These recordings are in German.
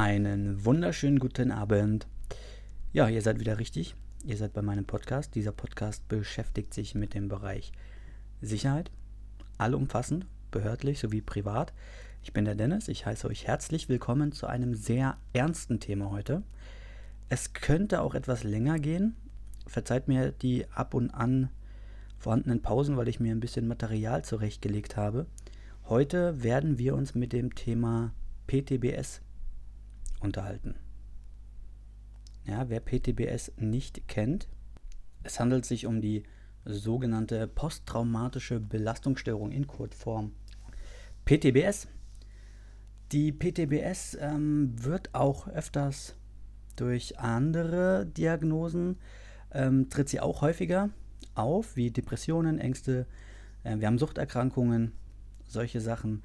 Einen wunderschönen guten Abend. Ja, ihr seid wieder richtig. Ihr seid bei meinem Podcast. Dieser Podcast beschäftigt sich mit dem Bereich Sicherheit, allumfassend, behördlich sowie privat. Ich bin der Dennis. Ich heiße euch herzlich willkommen zu einem sehr ernsten Thema heute. Es könnte auch etwas länger gehen. Verzeiht mir die ab und an vorhandenen Pausen, weil ich mir ein bisschen Material zurechtgelegt habe. Heute werden wir uns mit dem Thema PTBS unterhalten. Ja, wer PTBS nicht kennt, es handelt sich um die sogenannte posttraumatische Belastungsstörung in Kurzform. PTBS. Die PTBS ähm, wird auch öfters durch andere Diagnosen, ähm, tritt sie auch häufiger auf, wie Depressionen, Ängste, äh, wir haben Suchterkrankungen, solche Sachen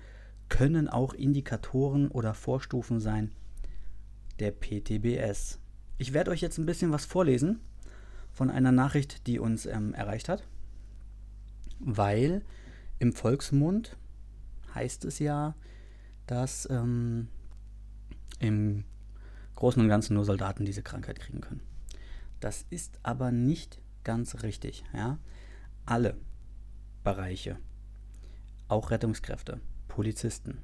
können auch Indikatoren oder Vorstufen sein der PTBS. Ich werde euch jetzt ein bisschen was vorlesen von einer Nachricht, die uns ähm, erreicht hat, weil im Volksmund heißt es ja, dass ähm, im Großen und Ganzen nur Soldaten diese Krankheit kriegen können. Das ist aber nicht ganz richtig. Ja? Alle Bereiche, auch Rettungskräfte, Polizisten,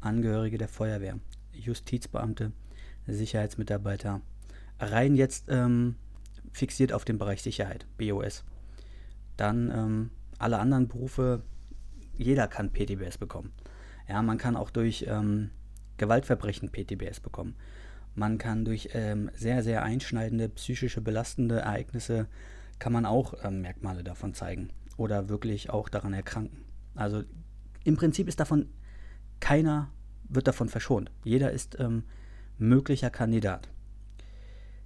Angehörige der Feuerwehr, Justizbeamte, Sicherheitsmitarbeiter, rein jetzt ähm, fixiert auf den Bereich Sicherheit, BOS. Dann ähm, alle anderen Berufe, jeder kann PTBS bekommen. Ja, man kann auch durch ähm, Gewaltverbrechen PTBS bekommen. Man kann durch ähm, sehr, sehr einschneidende, psychische, belastende Ereignisse, kann man auch ähm, Merkmale davon zeigen oder wirklich auch daran erkranken. Also im Prinzip ist davon keiner wird davon verschont. Jeder ist ähm, möglicher Kandidat.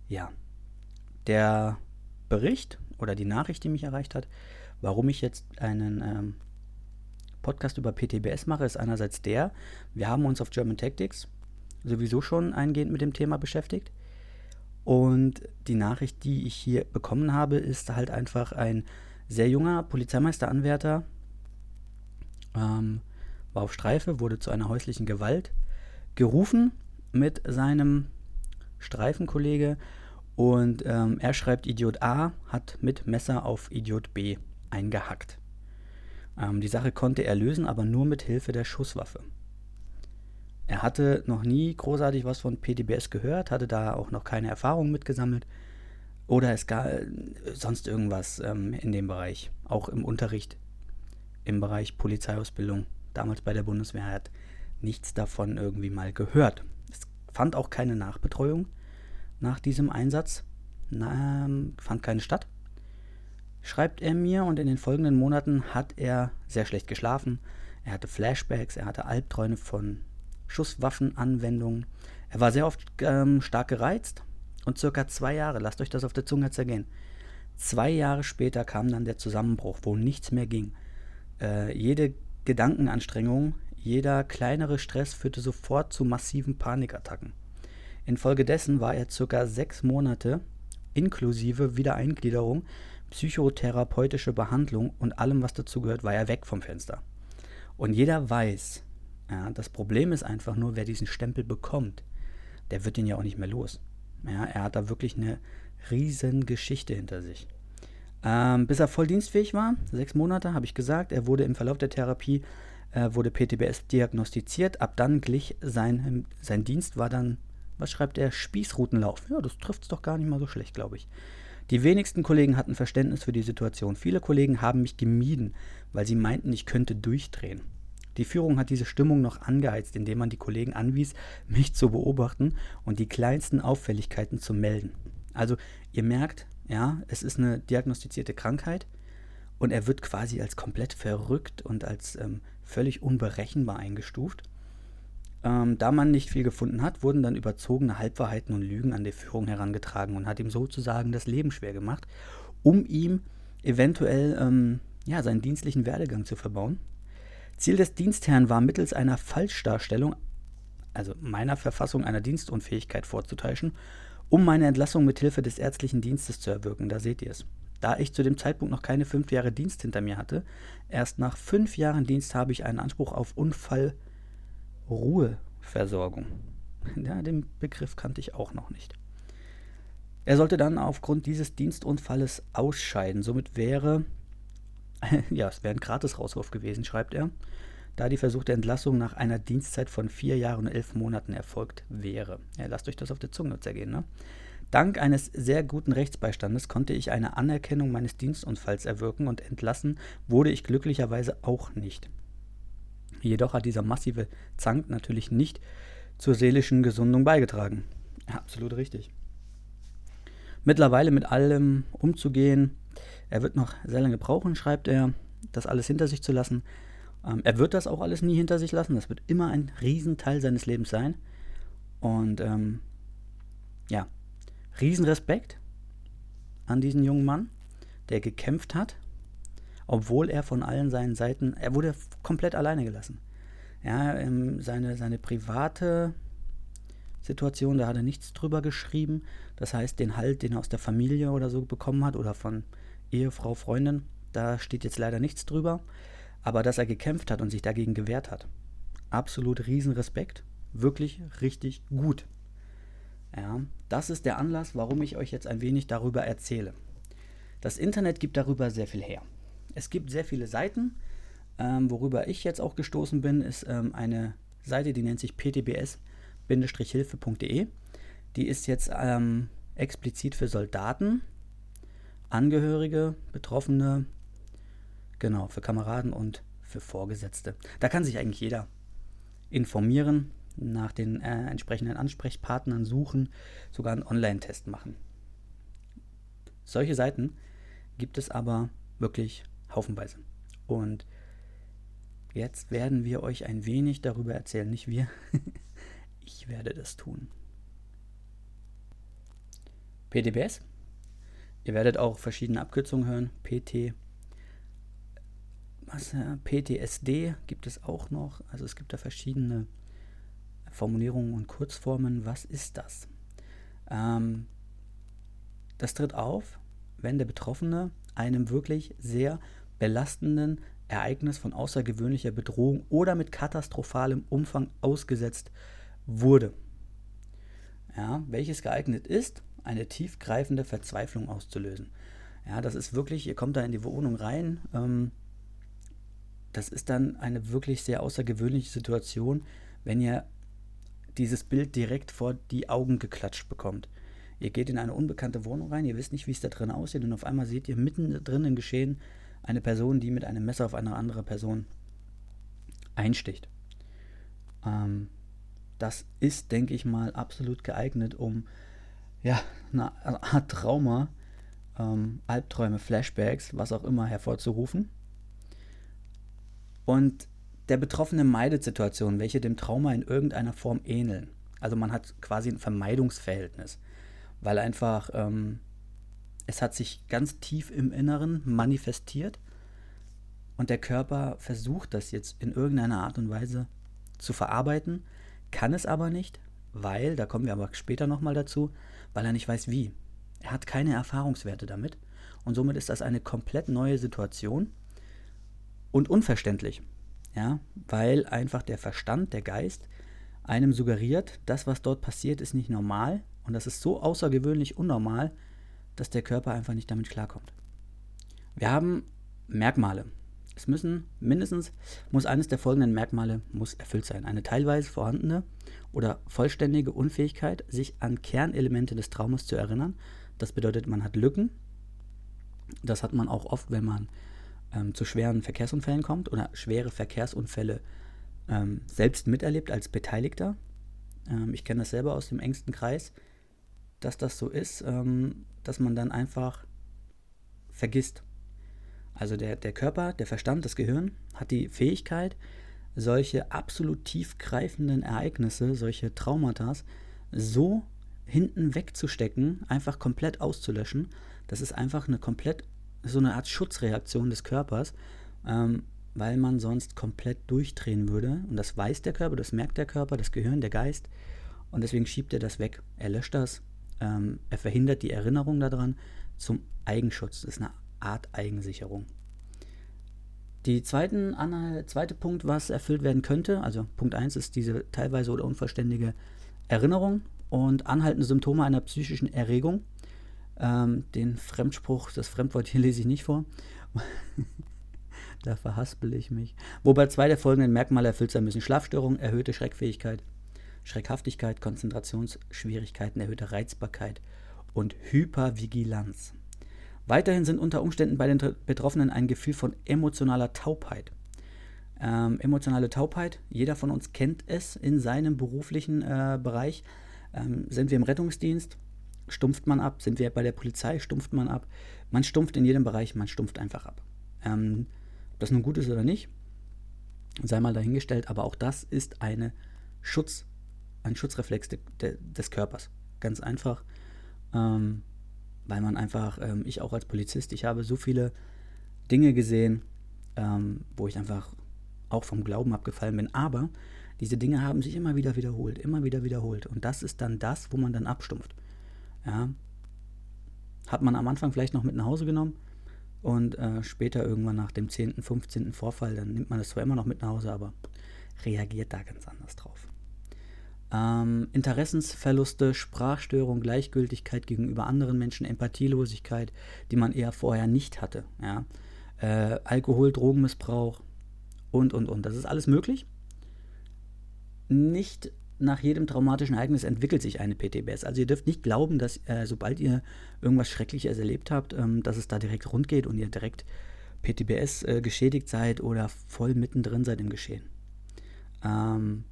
Ja, der Bericht oder die Nachricht, die mich erreicht hat, warum ich jetzt einen ähm, Podcast über PTBS mache, ist einerseits der, wir haben uns auf German Tactics sowieso schon eingehend mit dem Thema beschäftigt. Und die Nachricht, die ich hier bekommen habe, ist halt einfach ein sehr junger Polizeimeisteranwärter, ähm, war auf Streife, wurde zu einer häuslichen Gewalt gerufen mit seinem Streifenkollege und ähm, er schreibt, Idiot A hat mit Messer auf Idiot B eingehackt. Ähm, die Sache konnte er lösen, aber nur mit Hilfe der Schusswaffe. Er hatte noch nie großartig was von PTBS gehört, hatte da auch noch keine Erfahrung mitgesammelt oder es gab sonst irgendwas ähm, in dem Bereich, auch im Unterricht, im Bereich Polizeiausbildung, damals bei der Bundeswehr, hat nichts davon irgendwie mal gehört. Fand auch keine Nachbetreuung nach diesem Einsatz, Na, fand keine statt. Schreibt er mir und in den folgenden Monaten hat er sehr schlecht geschlafen. Er hatte Flashbacks, er hatte Albträume von Schusswaffenanwendungen. Er war sehr oft ähm, stark gereizt und circa zwei Jahre, lasst euch das auf der Zunge zergehen, zwei Jahre später kam dann der Zusammenbruch, wo nichts mehr ging. Äh, jede Gedankenanstrengung, jeder kleinere Stress führte sofort zu massiven Panikattacken. Infolgedessen war er circa sechs Monate inklusive Wiedereingliederung, psychotherapeutische Behandlung und allem, was dazugehört, war er weg vom Fenster. Und jeder weiß, ja, das Problem ist einfach nur, wer diesen Stempel bekommt, der wird ihn ja auch nicht mehr los. Ja, er hat da wirklich eine riesen Geschichte hinter sich. Ähm, bis er voll dienstfähig war, sechs Monate, habe ich gesagt, er wurde im Verlauf der Therapie, äh, wurde PTBS diagnostiziert. Ab dann glich sein, sein Dienst war dann, was schreibt er, Spießrutenlauf. Ja, das trifft es doch gar nicht mal so schlecht, glaube ich. Die wenigsten Kollegen hatten Verständnis für die Situation. Viele Kollegen haben mich gemieden, weil sie meinten, ich könnte durchdrehen. Die Führung hat diese Stimmung noch angeheizt, indem man die Kollegen anwies, mich zu beobachten und die kleinsten Auffälligkeiten zu melden. Also ihr merkt, ja, es ist eine diagnostizierte Krankheit und er wird quasi als komplett verrückt und als ähm, völlig unberechenbar eingestuft. Ähm, da man nicht viel gefunden hat, wurden dann überzogene Halbwahrheiten und Lügen an die Führung herangetragen und hat ihm sozusagen das Leben schwer gemacht, um ihm eventuell ähm, ja, seinen dienstlichen Werdegang zu verbauen. Ziel des Dienstherrn war, mittels einer Falschdarstellung, also meiner Verfassung einer Dienstunfähigkeit vorzutäuschen, um meine Entlassung mit Hilfe des ärztlichen Dienstes zu erwirken. Da seht ihr es. Da ich zu dem Zeitpunkt noch keine fünf Jahre Dienst hinter mir hatte, erst nach fünf Jahren Dienst habe ich einen Anspruch auf Unfallruheversorgung. Ja, den Begriff kannte ich auch noch nicht. Er sollte dann aufgrund dieses Dienstunfalles ausscheiden. Somit wäre, ja, es wäre ein Gratis-Rauswurf gewesen, schreibt er, da die versuchte Entlassung nach einer Dienstzeit von vier Jahren und elf Monaten erfolgt wäre. Ja, lasst euch das auf der Zunge zergehen, ne? Dank eines sehr guten Rechtsbeistandes konnte ich eine Anerkennung meines Dienstunfalls erwirken und entlassen wurde ich glücklicherweise auch nicht. Jedoch hat dieser massive Zank natürlich nicht zur seelischen Gesundung beigetragen. absolut richtig. Mittlerweile mit allem umzugehen, er wird noch sehr lange brauchen, schreibt er, das alles hinter sich zu lassen. Ähm, er wird das auch alles nie hinter sich lassen, das wird immer ein Riesenteil seines Lebens sein. Und ähm, ja, Riesenrespekt an diesen jungen Mann, der gekämpft hat obwohl er von allen seinen Seiten, er wurde komplett alleine gelassen. Ja, ähm, seine, seine private Situation, da hat er nichts drüber geschrieben. Das heißt, den Halt, den er aus der Familie oder so bekommen hat oder von Ehefrau, Freundin, da steht jetzt leider nichts drüber. Aber dass er gekämpft hat und sich dagegen gewehrt hat, absolut Riesenrespekt. Wirklich richtig gut. Ja, das ist der Anlass, warum ich euch jetzt ein wenig darüber erzähle. Das Internet gibt darüber sehr viel her. Es gibt sehr viele Seiten. Ähm, worüber ich jetzt auch gestoßen bin, ist ähm, eine Seite, die nennt sich ptbs-hilfe.de. Die ist jetzt ähm, explizit für Soldaten, Angehörige, Betroffene, genau, für Kameraden und für Vorgesetzte. Da kann sich eigentlich jeder informieren, nach den äh, entsprechenden Ansprechpartnern suchen, sogar einen Online-Test machen. Solche Seiten gibt es aber wirklich haufenweise. Und jetzt werden wir euch ein wenig darüber erzählen. Nicht wir, ich werde das tun. PTBS. Ihr werdet auch verschiedene Abkürzungen hören. PT. Was, äh, PTSD gibt es auch noch. Also es gibt da verschiedene Formulierungen und Kurzformen. Was ist das? Ähm, das tritt auf, wenn der Betroffene einem wirklich sehr belastenden Ereignis von außergewöhnlicher Bedrohung oder mit katastrophalem Umfang ausgesetzt wurde. Ja, welches geeignet ist, eine tiefgreifende Verzweiflung auszulösen. Ja, das ist wirklich, ihr kommt da in die Wohnung rein, ähm, das ist dann eine wirklich sehr außergewöhnliche Situation, wenn ihr dieses Bild direkt vor die Augen geklatscht bekommt. Ihr geht in eine unbekannte Wohnung rein, ihr wisst nicht, wie es da drin aussieht und auf einmal seht ihr mitten drin im Geschehen eine Person, die mit einem Messer auf eine andere Person einsticht. Ähm, das ist, denke ich mal, absolut geeignet, um ja, eine Art Trauma, ähm, Albträume, Flashbacks, was auch immer hervorzurufen. Und der Betroffene meidet Situationen, welche dem Trauma in irgendeiner Form ähneln. Also man hat quasi ein Vermeidungsverhältnis, weil einfach ähm, es hat sich ganz tief im Inneren manifestiert und der Körper versucht das jetzt in irgendeiner Art und Weise zu verarbeiten, kann es aber nicht, weil, da kommen wir aber später nochmal dazu, weil er nicht weiß wie. Er hat keine Erfahrungswerte damit und somit ist das eine komplett neue Situation und unverständlich. Ja, weil einfach der Verstand, der Geist einem suggeriert, das, was dort passiert, ist nicht normal und das ist so außergewöhnlich unnormal, dass der Körper einfach nicht damit klarkommt. Wir haben Merkmale. Es müssen mindestens, muss eines der folgenden Merkmale muss erfüllt sein. Eine teilweise vorhandene oder vollständige Unfähigkeit, sich an Kernelemente des Traumas zu erinnern. Das bedeutet, man hat Lücken. Das hat man auch oft, wenn man ähm, zu schweren Verkehrsunfällen kommt oder schwere Verkehrsunfälle ähm, selbst miterlebt als Beteiligter. Ähm, ich kenne das selber aus dem engsten Kreis, dass das so ist. Ähm, dass man dann einfach vergisst. Also der, der Körper, der Verstand, das Gehirn hat die Fähigkeit, solche absolut tiefgreifenden Ereignisse, solche Traumata, so hinten wegzustecken, einfach komplett auszulöschen. Das ist einfach eine komplett, so eine Art Schutzreaktion des Körpers, ähm, weil man sonst komplett durchdrehen würde. Und das weiß der Körper, das merkt der Körper, das Gehirn, der Geist. Und deswegen schiebt er das weg. Er löscht das, ähm, er verhindert die Erinnerung daran zum Eigenschutz. Das ist eine Art Eigensicherung. Die zweiten, zweite Punkt, was erfüllt werden könnte, also Punkt 1 ist diese teilweise oder unvollständige Erinnerung und anhaltende Symptome einer psychischen Erregung. Ähm, den Fremdspruch, das Fremdwort hier lese ich nicht vor. da verhaspel ich mich. Wobei zwei der folgenden Merkmale erfüllt sein müssen: Schlafstörung, erhöhte Schreckfähigkeit, Schreckhaftigkeit, Konzentrationsschwierigkeiten, erhöhte Reizbarkeit und Hypervigilanz. Weiterhin sind unter Umständen bei den Betroffenen ein Gefühl von emotionaler Taubheit. Ähm, emotionale Taubheit, jeder von uns kennt es in seinem beruflichen äh, Bereich. Ähm, sind wir im Rettungsdienst, stumpft man ab. Sind wir bei der Polizei, stumpft man ab. Man stumpft in jedem Bereich, man stumpft einfach ab. Ähm, ob das nun gut ist oder nicht, sei mal dahingestellt, aber auch das ist eine Schutz, ein Schutzreflex de, de, des Körpers. Ganz einfach, ähm, weil man einfach, ähm, ich auch als Polizist, ich habe so viele Dinge gesehen, ähm, wo ich einfach auch vom Glauben abgefallen bin. Aber diese Dinge haben sich immer wieder wiederholt, immer wieder wiederholt. Und das ist dann das, wo man dann abstumpft. Ja. Hat man am Anfang vielleicht noch mit nach Hause genommen und äh, später irgendwann nach dem 10., 15. Vorfall, dann nimmt man das zwar immer noch mit nach Hause, aber reagiert da ganz anders drauf. Ähm, Interessensverluste, Sprachstörung, Gleichgültigkeit gegenüber anderen Menschen, Empathielosigkeit, die man eher vorher nicht hatte. Ja? Äh, Alkohol, Drogenmissbrauch, und, und, und. Das ist alles möglich. Nicht nach jedem traumatischen Ereignis entwickelt sich eine PTBS. Also ihr dürft nicht glauben, dass äh, sobald ihr irgendwas Schreckliches erlebt habt, ähm, dass es da direkt rund geht und ihr direkt PTBS äh, geschädigt seid oder voll mittendrin seid im Geschehen. Ähm,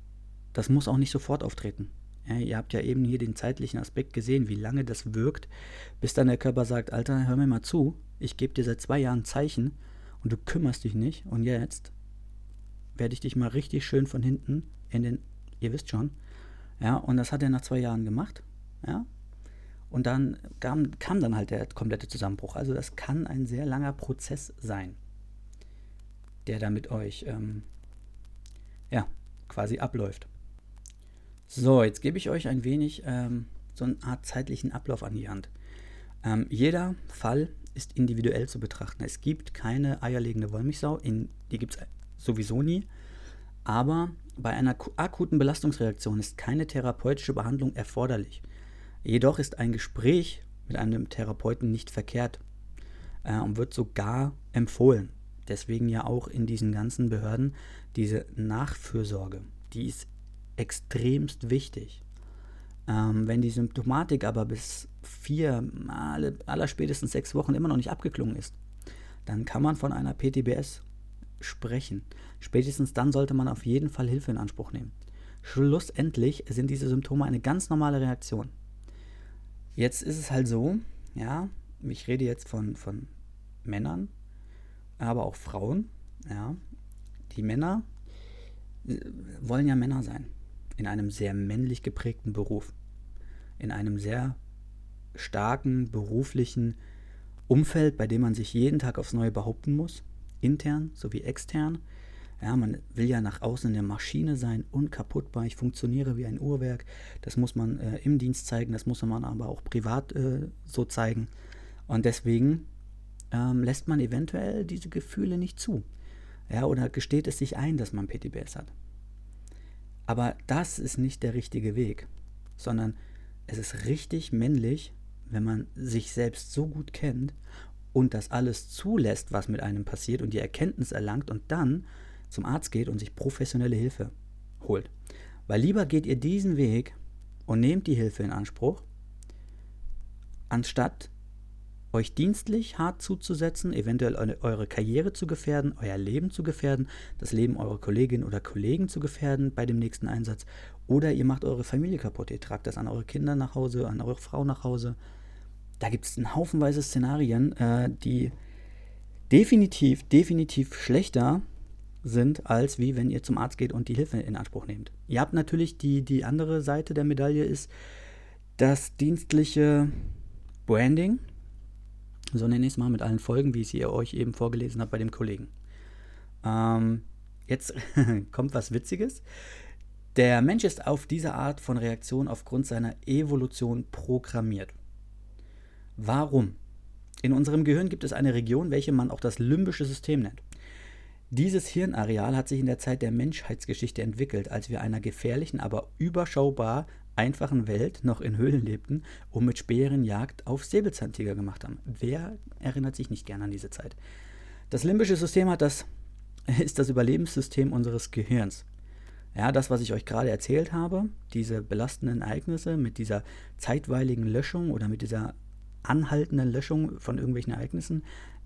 das muss auch nicht sofort auftreten. Ja, ihr habt ja eben hier den zeitlichen Aspekt gesehen, wie lange das wirkt, bis dann der Körper sagt, Alter, hör mir mal zu, ich gebe dir seit zwei Jahren Zeichen und du kümmerst dich nicht und jetzt werde ich dich mal richtig schön von hinten in den, ihr wisst schon. Ja, und das hat er nach zwei Jahren gemacht. Ja. Und dann kam, kam dann halt der komplette Zusammenbruch. Also das kann ein sehr langer Prozess sein, der da mit euch ähm, ja, quasi abläuft. So, jetzt gebe ich euch ein wenig ähm, so eine Art zeitlichen Ablauf an die Hand. Ähm, jeder Fall ist individuell zu betrachten. Es gibt keine eierlegende Wollmilchsau, in, die gibt es sowieso nie. Aber bei einer akuten Belastungsreaktion ist keine therapeutische Behandlung erforderlich. Jedoch ist ein Gespräch mit einem Therapeuten nicht verkehrt äh, und wird sogar empfohlen. Deswegen ja auch in diesen ganzen Behörden diese Nachfürsorge. Die ist extremst wichtig. Ähm, wenn die Symptomatik aber bis vier, alle, aller spätestens sechs Wochen immer noch nicht abgeklungen ist, dann kann man von einer PTBS sprechen. Spätestens dann sollte man auf jeden Fall Hilfe in Anspruch nehmen. Schlussendlich sind diese Symptome eine ganz normale Reaktion. Jetzt ist es halt so, ja, ich rede jetzt von, von Männern, aber auch Frauen, ja. Die Männer äh, wollen ja Männer sein. In einem sehr männlich geprägten Beruf. In einem sehr starken beruflichen Umfeld, bei dem man sich jeden Tag aufs Neue behaupten muss intern sowie extern. Ja, man will ja nach außen in der Maschine sein, unkaputtbar. Ich funktioniere wie ein Uhrwerk. Das muss man äh, im Dienst zeigen, das muss man aber auch privat äh, so zeigen. Und deswegen ähm, lässt man eventuell diese Gefühle nicht zu. Ja, oder gesteht es sich ein, dass man PTBS hat. Aber das ist nicht der richtige Weg, sondern es ist richtig männlich, wenn man sich selbst so gut kennt und das alles zulässt, was mit einem passiert und die Erkenntnis erlangt und dann zum Arzt geht und sich professionelle Hilfe holt. Weil lieber geht ihr diesen Weg und nehmt die Hilfe in Anspruch, anstatt euch dienstlich hart zuzusetzen, eventuell eure Karriere zu gefährden, euer Leben zu gefährden, das Leben eurer Kolleginnen oder Kollegen zu gefährden bei dem nächsten Einsatz. Oder ihr macht eure Familie kaputt, ihr tragt das an eure Kinder nach Hause, an eure Frau nach Hause da gibt es einen Haufenweise Szenarien, äh, die definitiv, definitiv schlechter sind, als wie wenn ihr zum Arzt geht und die Hilfe in Anspruch nehmt. Ihr habt natürlich die, die andere Seite der Medaille ist das dienstliche Branding. So nenne ich es mal mit allen Folgen, wie ich sie euch eben vorgelesen habe bei dem Kollegen. Ähm, jetzt kommt was Witziges. Der Mensch ist auf diese Art von Reaktion aufgrund seiner Evolution programmiert. Warum? In unserem Gehirn gibt es eine Region, welche man auch das limbische System nennt. Dieses Hirnareal hat sich in der Zeit der Menschheitsgeschichte entwickelt, als wir einer gefährlichen, aber überschaubar einfachen Welt noch in Höhlen lebten und mit Speeren Jagd auf Säbelzahntiger gemacht haben. Wer erinnert sich nicht gerne an diese Zeit? Das limbische System hat das, ist das Überlebenssystem unseres Gehirns. Ja, das, was ich euch gerade erzählt habe, diese belastenden Ereignisse mit dieser zeitweiligen Löschung oder mit dieser anhaltenden Löschung von irgendwelchen Ereignissen,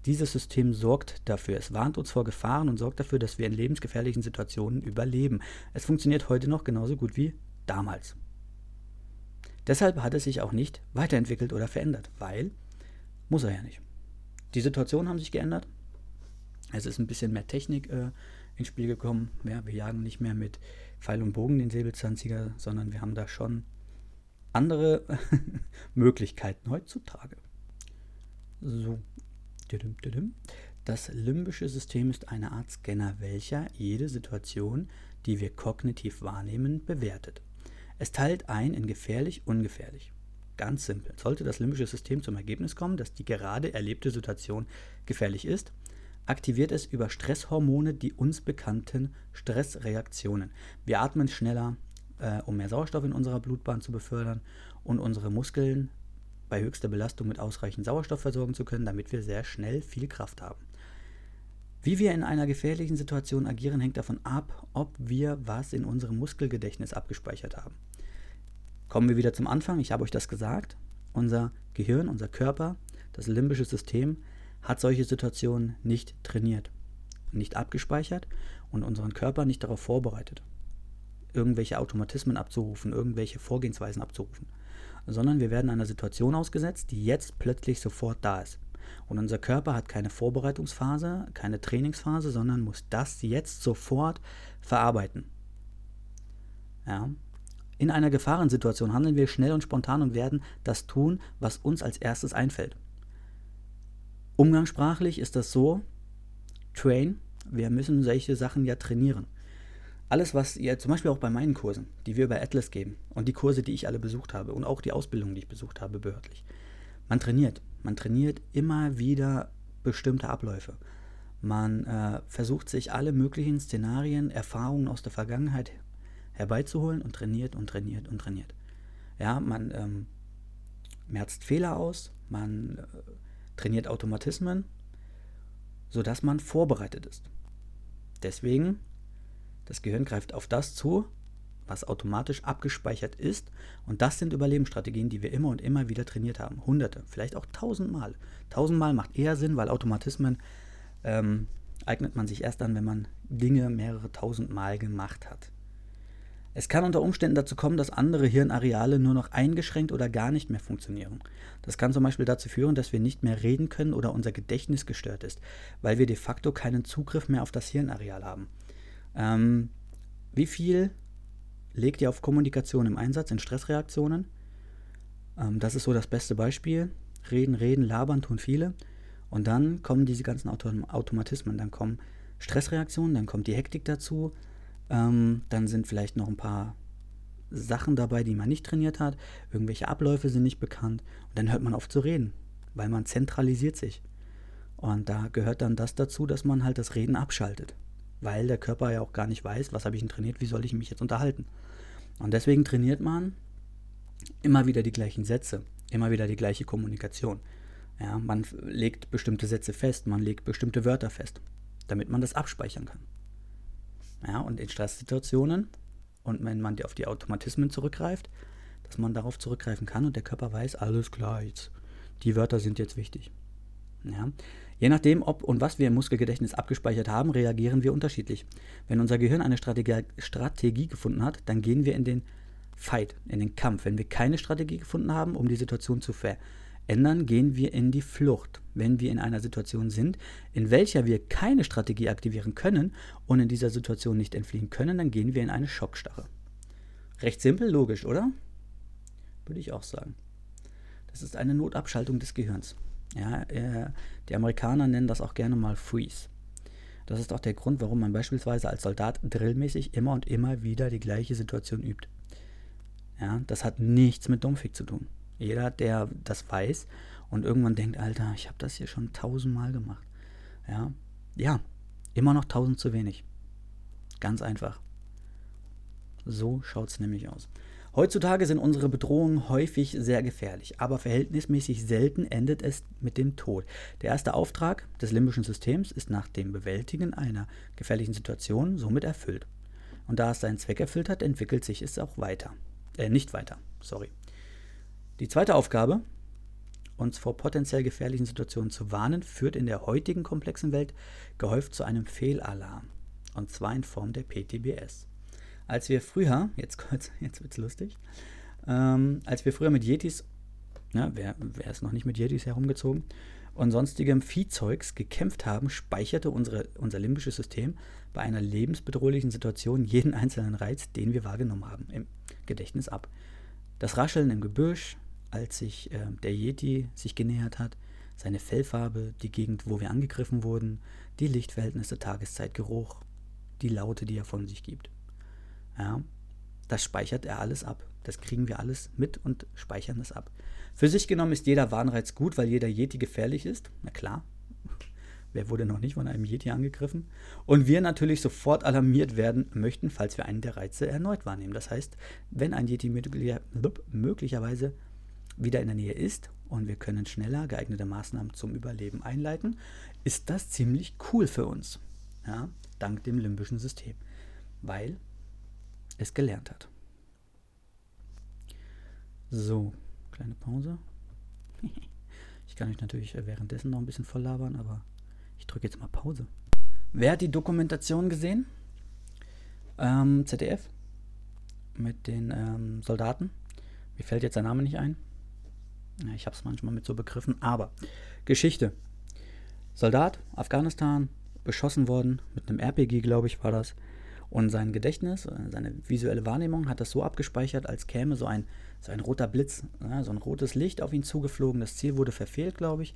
dieses System sorgt dafür, es warnt uns vor Gefahren und sorgt dafür, dass wir in lebensgefährlichen Situationen überleben. Es funktioniert heute noch genauso gut wie damals. Deshalb hat es sich auch nicht weiterentwickelt oder verändert, weil muss er ja nicht. Die Situationen haben sich geändert. Es ist ein bisschen mehr Technik äh, ins Spiel gekommen. Ja, wir jagen nicht mehr mit Pfeil und Bogen den Säbelzahntiger, sondern wir haben da schon andere Möglichkeiten heutzutage. So. Das limbische System ist eine Art Scanner, welcher jede Situation, die wir kognitiv wahrnehmen, bewertet. Es teilt ein in gefährlich, ungefährlich. Ganz simpel. Sollte das limbische System zum Ergebnis kommen, dass die gerade erlebte Situation gefährlich ist, aktiviert es über Stresshormone die uns bekannten Stressreaktionen. Wir atmen schneller, äh, um mehr Sauerstoff in unserer Blutbahn zu befördern und unsere Muskeln bei höchster Belastung mit ausreichend Sauerstoff versorgen zu können, damit wir sehr schnell viel Kraft haben. Wie wir in einer gefährlichen Situation agieren, hängt davon ab, ob wir was in unserem Muskelgedächtnis abgespeichert haben. Kommen wir wieder zum Anfang, ich habe euch das gesagt. Unser Gehirn, unser Körper, das limbische System hat solche Situationen nicht trainiert, nicht abgespeichert und unseren Körper nicht darauf vorbereitet, irgendwelche Automatismen abzurufen, irgendwelche Vorgehensweisen abzurufen, sondern wir werden einer Situation ausgesetzt, die jetzt plötzlich sofort da ist. Und unser Körper hat keine Vorbereitungsphase, keine Trainingsphase, sondern muss das jetzt sofort verarbeiten. Ja. In einer Gefahrensituation handeln wir schnell und spontan und werden das tun, was uns als erstes einfällt. Umgangssprachlich ist das so, train, wir müssen solche Sachen ja trainieren. Alles, was ihr, zum Beispiel auch bei meinen Kursen, die wir bei Atlas geben und die Kurse, die ich alle besucht habe und auch die Ausbildung, die ich besucht habe, behördlich. Man trainiert. Man trainiert immer wieder bestimmte Abläufe. Man äh, versucht sich alle möglichen Szenarien, Erfahrungen aus der Vergangenheit herbeizuholen und trainiert und trainiert und trainiert. Ja, man ähm, merzt Fehler aus, man äh, trainiert Automatismen, sodass man vorbereitet ist. Deswegen, das Gehirn greift auf das zu, was automatisch abgespeichert ist. Und das sind Überlebensstrategien, die wir immer und immer wieder trainiert haben. Hunderte, vielleicht auch tausendmal. Tausendmal macht eher Sinn, weil Automatismen ähm, eignet man sich erst an, wenn man Dinge mehrere tausendmal gemacht hat. Es kann unter Umständen dazu kommen, dass andere Hirnareale nur noch eingeschränkt oder gar nicht mehr funktionieren. Das kann zum Beispiel dazu führen, dass wir nicht mehr reden können oder unser Gedächtnis gestört ist, weil wir de facto keinen Zugriff mehr auf das Hirnareal haben. Ähm, wie viel legt ihr auf Kommunikation im Einsatz, in Stressreaktionen? Ähm, das ist so das beste Beispiel. Reden, reden, labern tun viele. Und dann kommen diese ganzen Autom Automatismen, dann kommen Stressreaktionen, dann kommt die Hektik dazu, ähm, dann sind vielleicht noch ein paar Sachen dabei, die man nicht trainiert hat. Irgendwelche Abläufe sind nicht bekannt. Und dann hört man auf zu reden, weil man zentralisiert sich. Und da gehört dann das dazu, dass man halt das Reden abschaltet. Weil der Körper ja auch gar nicht weiß, was habe ich denn trainiert, wie soll ich mich jetzt unterhalten. Und deswegen trainiert man immer wieder die gleichen Sätze, immer wieder die gleiche Kommunikation. Ja, man legt bestimmte Sätze fest, man legt bestimmte Wörter fest, damit man das abspeichern kann. Ja, und in Stresssituationen und wenn man auf die Automatismen zurückgreift, dass man darauf zurückgreifen kann und der Körper weiß, alles klar, jetzt, die Wörter sind jetzt wichtig. Ja. Je nachdem, ob und was wir im Muskelgedächtnis abgespeichert haben, reagieren wir unterschiedlich. Wenn unser Gehirn eine Strategie, Strategie gefunden hat, dann gehen wir in den Fight, in den Kampf. Wenn wir keine Strategie gefunden haben, um die Situation zu verändern, ändern, gehen wir in die Flucht. Wenn wir in einer Situation sind, in welcher wir keine Strategie aktivieren können und in dieser Situation nicht entfliehen können, dann gehen wir in eine Schockstarre. Recht simpel, logisch, oder? Würde ich auch sagen. Das ist eine Notabschaltung des Gehirns. Ja, äh, die Amerikaner nennen das auch gerne mal Freeze. Das ist auch der Grund, warum man beispielsweise als Soldat drillmäßig immer und immer wieder die gleiche Situation übt. Ja, das hat nichts mit Dummfick zu tun. Jeder, der das weiß und irgendwann denkt, Alter, ich habe das hier schon tausendmal gemacht. Ja, ja, immer noch tausend zu wenig. Ganz einfach. So schaut es nämlich aus. Heutzutage sind unsere Bedrohungen häufig sehr gefährlich, aber verhältnismäßig selten endet es mit dem Tod. Der erste Auftrag des limbischen Systems ist nach dem Bewältigen einer gefährlichen Situation somit erfüllt. Und da es seinen Zweck erfüllt hat, entwickelt sich es auch weiter. Äh, nicht weiter, sorry. Die zweite Aufgabe, uns vor potenziell gefährlichen Situationen zu warnen, führt in der heutigen komplexen Welt gehäuft zu einem Fehlalarm. Und zwar in Form der PTBS als wir früher, jetzt, jetzt wird's lustig, ähm, als wir früher mit Yetis, ja, wer, wer ist noch nicht mit Yetis herumgezogen, und sonstigem Viehzeugs gekämpft haben, speicherte unsere, unser limbisches System bei einer lebensbedrohlichen Situation jeden einzelnen Reiz, den wir wahrgenommen haben, im Gedächtnis ab. Das Rascheln im Gebüsch, als sich äh, der Yeti sich genähert hat, seine Fellfarbe, die Gegend, wo wir angegriffen wurden, die Lichtverhältnisse, Tageszeit, Geruch, die Laute, die er von sich gibt. Ja, das speichert er alles ab. Das kriegen wir alles mit und speichern es ab. Für sich genommen ist jeder Warnreiz gut, weil jeder Yeti gefährlich ist. Na klar. Wer wurde noch nicht von einem Yeti angegriffen? Und wir natürlich sofort alarmiert werden möchten, falls wir einen der Reize erneut wahrnehmen. Das heißt, wenn ein Yeti möglicherweise wieder in der Nähe ist und wir können schneller geeignete Maßnahmen zum Überleben einleiten, ist das ziemlich cool für uns. Ja, dank dem limbischen System. Weil es gelernt hat. So, kleine Pause. Ich kann euch natürlich währenddessen noch ein bisschen voll labern, aber ich drücke jetzt mal Pause. Wer hat die Dokumentation gesehen? Ähm, ZDF mit den ähm, Soldaten. Mir fällt jetzt der Name nicht ein. Ja, ich habe es manchmal mit so Begriffen, aber Geschichte. Soldat, Afghanistan, beschossen worden, mit einem RPG, glaube ich, war das. Und sein Gedächtnis, äh, seine visuelle Wahrnehmung hat das so abgespeichert, als käme so ein, so ein roter Blitz, ja, so ein rotes Licht auf ihn zugeflogen. Das Ziel wurde verfehlt, glaube ich.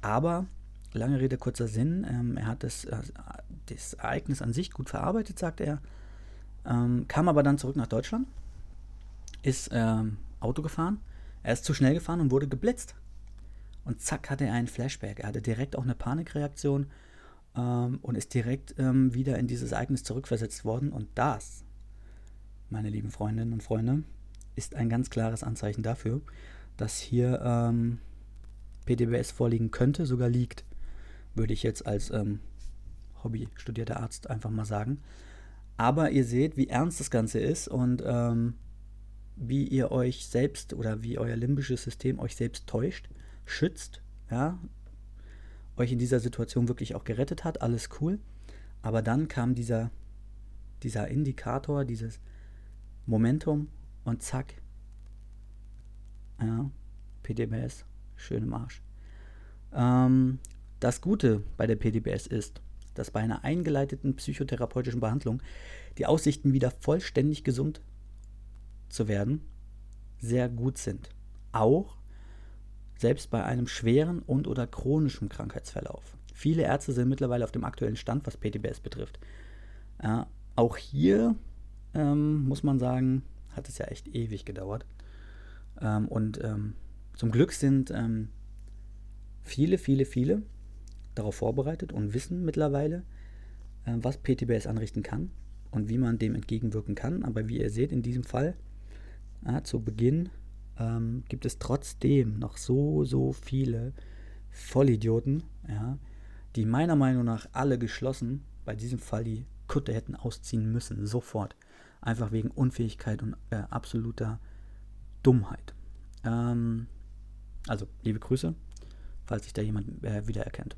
Aber, lange Rede, kurzer Sinn, ähm, er hat das, äh, das Ereignis an sich gut verarbeitet, sagt er. Ähm, kam aber dann zurück nach Deutschland, ist ähm, Auto gefahren. Er ist zu schnell gefahren und wurde geblitzt. Und zack hatte er einen Flashback. Er hatte direkt auch eine Panikreaktion ähm, und ist direkt ähm, wieder in dieses Ereignis zurückversetzt worden. Und das, meine lieben Freundinnen und Freunde, ist ein ganz klares Anzeichen dafür, dass hier ähm, PTBS vorliegen könnte, sogar liegt, würde ich jetzt als ähm, Hobby-studierter Arzt einfach mal sagen. Aber ihr seht, wie ernst das Ganze ist und ähm, wie ihr euch selbst oder wie euer limbisches System euch selbst täuscht, schützt, ja, euch in dieser Situation wirklich auch gerettet hat, alles cool. Aber dann kam dieser, dieser Indikator, dieses Momentum und zack. Ja, PDBS, schön im Arsch. Ähm, das Gute bei der PDBS ist, dass bei einer eingeleiteten psychotherapeutischen Behandlung die Aussichten wieder vollständig gesund zu werden sehr gut sind. Auch selbst bei einem schweren und oder chronischen Krankheitsverlauf. Viele Ärzte sind mittlerweile auf dem aktuellen Stand, was PTBS betrifft. Äh, auch hier ähm, muss man sagen, hat es ja echt ewig gedauert. Ähm, und ähm, zum Glück sind ähm, viele, viele, viele darauf vorbereitet und wissen mittlerweile, äh, was PTBS anrichten kann und wie man dem entgegenwirken kann. Aber wie ihr seht, in diesem Fall, äh, zu Beginn ähm, gibt es trotzdem noch so, so viele Vollidioten, ja, die meiner Meinung nach alle geschlossen bei diesem Fall die Kutte hätten ausziehen müssen, sofort. Einfach wegen Unfähigkeit und äh, absoluter Dummheit. Ähm, also, liebe Grüße, falls sich da jemand äh, wiedererkennt.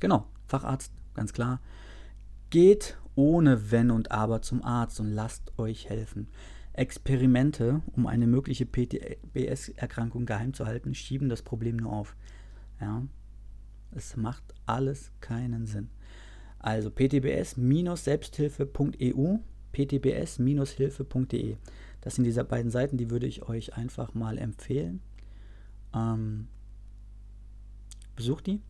Genau, Facharzt, ganz klar. Geht ohne Wenn und Aber zum Arzt und lasst euch helfen. Experimente, um eine mögliche PTBS-Erkrankung geheim zu halten, schieben das Problem nur auf. Ja, es macht alles keinen Sinn. Also ptbs-selbsthilfe.eu, ptbs-hilfe.de. Das sind diese beiden Seiten, die würde ich euch einfach mal empfehlen. Ähm, besucht die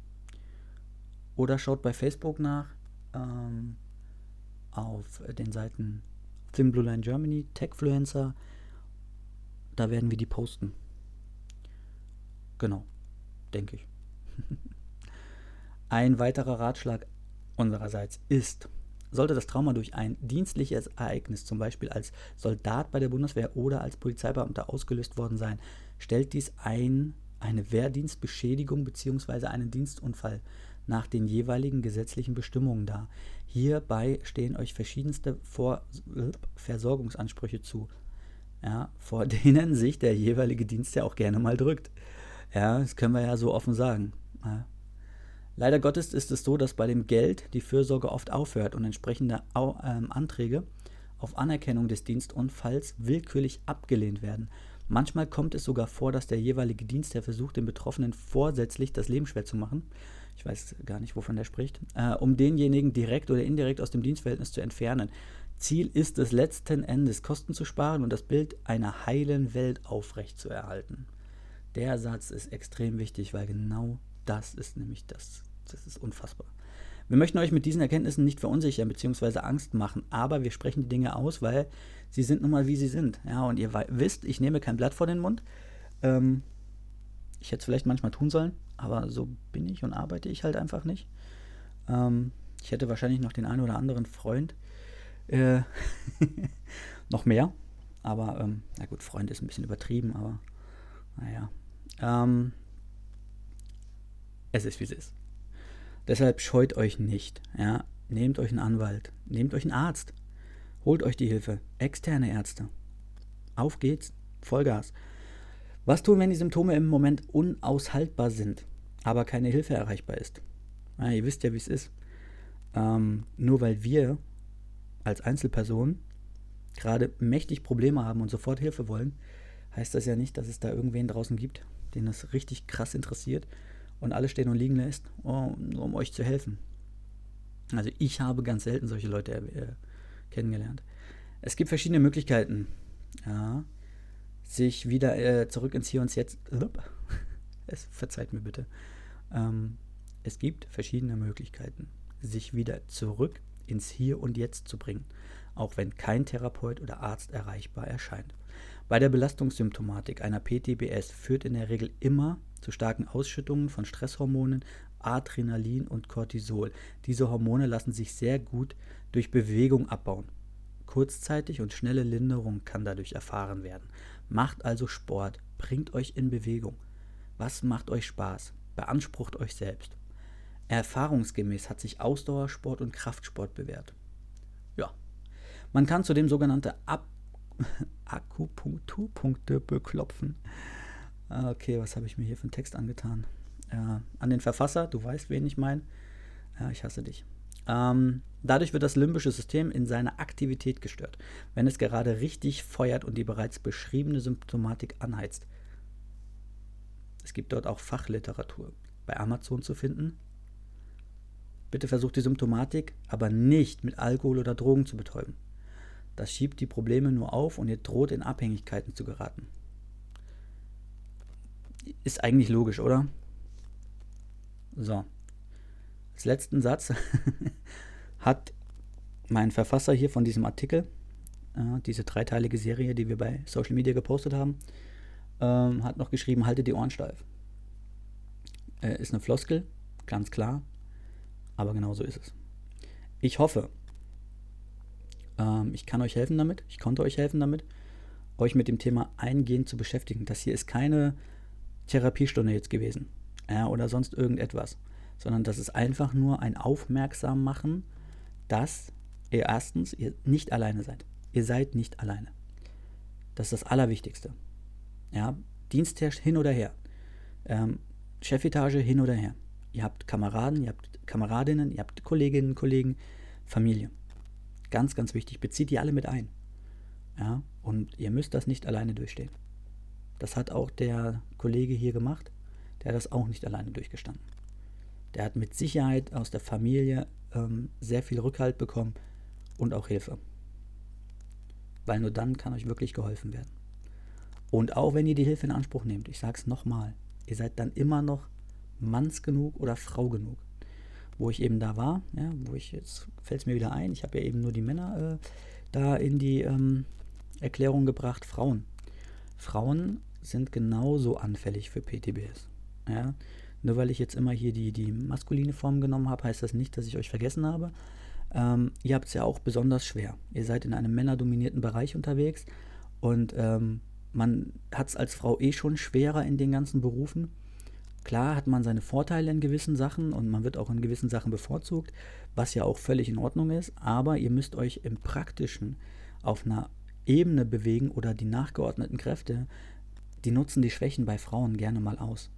oder schaut bei Facebook nach ähm, auf den Seiten Thin Blue Line Germany, Techfluencer. Da werden wir die posten. Genau, denke ich. Ein weiterer Ratschlag unsererseits ist, Sollte das Trauma durch ein dienstliches Ereignis, zum Beispiel als Soldat bei der Bundeswehr oder als Polizeibeamter ausgelöst worden sein, stellt dies ein, eine Wehrdienstbeschädigung bzw. einen Dienstunfall nach den jeweiligen gesetzlichen Bestimmungen dar. Hierbei stehen euch verschiedenste Vor Versorgungsansprüche zu, ja, vor denen sich der jeweilige Dienst ja auch gerne mal drückt. Ja, das können wir ja so offen sagen. Ja. Leider Gottes ist es so, dass bei dem Geld die Fürsorge oft aufhört und entsprechende Au ähm, Anträge auf Anerkennung des Dienstunfalls willkürlich abgelehnt werden. Manchmal kommt es sogar vor, dass der jeweilige Dienstherr versucht, den Betroffenen vorsätzlich das Leben schwer zu machen. Ich weiß gar nicht, wovon der spricht, äh, um denjenigen direkt oder indirekt aus dem Dienstverhältnis zu entfernen. Ziel ist es letzten Endes, Kosten zu sparen und das Bild einer heilen Welt aufrechtzuerhalten. Der Satz ist extrem wichtig, weil genau das ist nämlich das das ist unfassbar. Wir möchten euch mit diesen Erkenntnissen nicht verunsichern bzw. Angst machen, aber wir sprechen die Dinge aus, weil sie sind nun mal wie sie sind. Ja, und ihr wisst, ich nehme kein Blatt vor den Mund. Ähm, ich hätte es vielleicht manchmal tun sollen, aber so bin ich und arbeite ich halt einfach nicht. Ähm, ich hätte wahrscheinlich noch den einen oder anderen Freund. Äh, noch mehr. Aber, ähm, na gut, Freund ist ein bisschen übertrieben, aber naja. Ähm, es ist wie es ist. Deshalb scheut euch nicht. Ja? Nehmt euch einen Anwalt, nehmt euch einen Arzt, holt euch die Hilfe, externe Ärzte. Auf geht's, Vollgas. Was tun, wenn die Symptome im Moment unaushaltbar sind, aber keine Hilfe erreichbar ist? Ja, ihr wisst ja, wie es ist. Ähm, nur weil wir als Einzelperson gerade mächtig Probleme haben und sofort Hilfe wollen, heißt das ja nicht, dass es da irgendwen draußen gibt, den das richtig krass interessiert und alles stehen und liegen lässt, um, um euch zu helfen. Also ich habe ganz selten solche Leute äh, kennengelernt. Es gibt verschiedene Möglichkeiten, ja, sich wieder äh, zurück ins Hier und Jetzt. Es verzeiht mir bitte. Ähm, es gibt verschiedene Möglichkeiten, sich wieder zurück ins Hier und Jetzt zu bringen, auch wenn kein Therapeut oder Arzt erreichbar erscheint. Bei der Belastungssymptomatik einer PTBS führt in der Regel immer zu starken Ausschüttungen von Stresshormonen, Adrenalin und Cortisol. Diese Hormone lassen sich sehr gut durch Bewegung abbauen. Kurzzeitig und schnelle Linderung kann dadurch erfahren werden. Macht also Sport, bringt euch in Bewegung. Was macht euch Spaß? Beansprucht euch selbst. Erfahrungsgemäß hat sich Ausdauersport und Kraftsport bewährt. Ja. Man kann zudem sogenannte Ab Akupunkturpunkte beklopfen. Ah, okay, was habe ich mir hier für einen Text angetan? Ja, an den Verfasser, du weißt, wen ich meine. Ja, ich hasse dich. Ähm, dadurch wird das limbische System in seiner Aktivität gestört, wenn es gerade richtig feuert und die bereits beschriebene Symptomatik anheizt. Es gibt dort auch Fachliteratur bei Amazon zu finden. Bitte versucht die Symptomatik aber nicht mit Alkohol oder Drogen zu betäuben. Das schiebt die Probleme nur auf und ihr droht in Abhängigkeiten zu geraten. Ist eigentlich logisch, oder? So. Als letzten Satz hat mein Verfasser hier von diesem Artikel, äh, diese dreiteilige Serie, die wir bei Social Media gepostet haben, ähm, hat noch geschrieben, halte die Ohren steif. Äh, ist eine Floskel, ganz klar, aber genau so ist es. Ich hoffe, ähm, ich kann euch helfen damit, ich konnte euch helfen damit, euch mit dem Thema eingehend zu beschäftigen. Das hier ist keine Therapiestunde jetzt gewesen ja, oder sonst irgendetwas, sondern das ist einfach nur ein Aufmerksam machen, dass ihr erstens ihr nicht alleine seid. Ihr seid nicht alleine. Das ist das Allerwichtigste. Ja, Dienstherr hin oder her. Ähm, Chefetage hin oder her. Ihr habt Kameraden, ihr habt Kameradinnen, ihr habt Kolleginnen, Kollegen, Familie. Ganz, ganz wichtig, bezieht die alle mit ein. Ja, und ihr müsst das nicht alleine durchstehen. Das hat auch der Kollege hier gemacht. Der hat das auch nicht alleine durchgestanden. Der hat mit Sicherheit aus der Familie ähm, sehr viel Rückhalt bekommen und auch Hilfe. Weil nur dann kann euch wirklich geholfen werden. Und auch wenn ihr die Hilfe in Anspruch nehmt, ich sage es nochmal, ihr seid dann immer noch Manns genug oder Frau genug wo ich eben da war, ja, wo ich, jetzt fällt es mir wieder ein, ich habe ja eben nur die Männer äh, da in die ähm, Erklärung gebracht, Frauen. Frauen sind genauso anfällig für PTBS. Ja? Nur weil ich jetzt immer hier die, die maskuline Form genommen habe, heißt das nicht, dass ich euch vergessen habe. ähm, ihr habt es ja auch besonders schwer. Ihr seid in einem männerdominierten Bereich unterwegs und ähm, man hat es als Frau eh schon schwerer in den ganzen Berufen. Klar hat man seine Vorteile in gewissen Sachen und man wird auch in gewissen Sachen bevorzugt, was ja auch völlig in Ordnung ist, aber ihr müsst euch im Praktischen auf einer Ebene bewegen oder die nachgeordneten Kräfte, die nutzen die Schwächen bei Frauen gerne mal aus.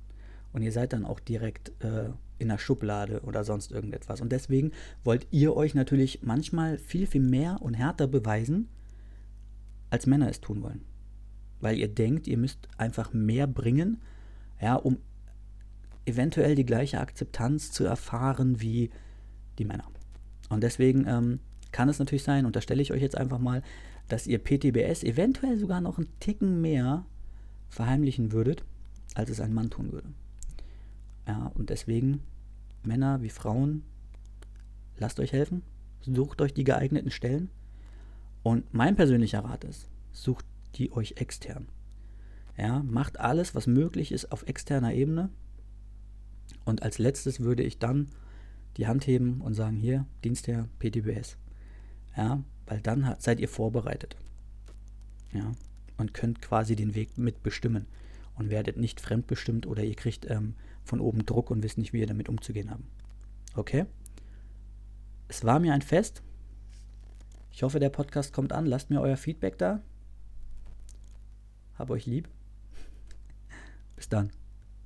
Und ihr seid dann auch direkt äh, in der Schublade oder sonst irgendetwas. Und deswegen wollt ihr euch natürlich manchmal viel, viel mehr und härter beweisen, als Männer es tun wollen. Weil ihr denkt, ihr müsst einfach mehr bringen, ja, um eventuell die gleiche Akzeptanz zu erfahren wie die Männer. Und deswegen ähm, kann es natürlich sein, unterstelle ich euch jetzt einfach mal, dass ihr PTBS eventuell sogar noch einen Ticken mehr verheimlichen würdet, als es ein Mann tun würde. Ja, und deswegen, Männer wie Frauen, lasst euch helfen, sucht euch die geeigneten Stellen. Und mein persönlicher Rat ist, sucht die euch extern. Ja, macht alles, was möglich ist auf externer Ebene. Und als letztes würde ich dann die Hand heben und sagen, hier, Dienstherr PTBS. Ja, weil dann seid ihr vorbereitet. Ja, und könnt quasi den Weg mitbestimmen und werdet nicht fremdbestimmt oder ihr kriegt ähm, von oben Druck und wisst nicht, wie ihr damit umzugehen habt. Okay? Es war mir ein Fest. Ich hoffe, der Podcast kommt an. Lasst mir euer Feedback da. Hab euch lieb. Bis dann.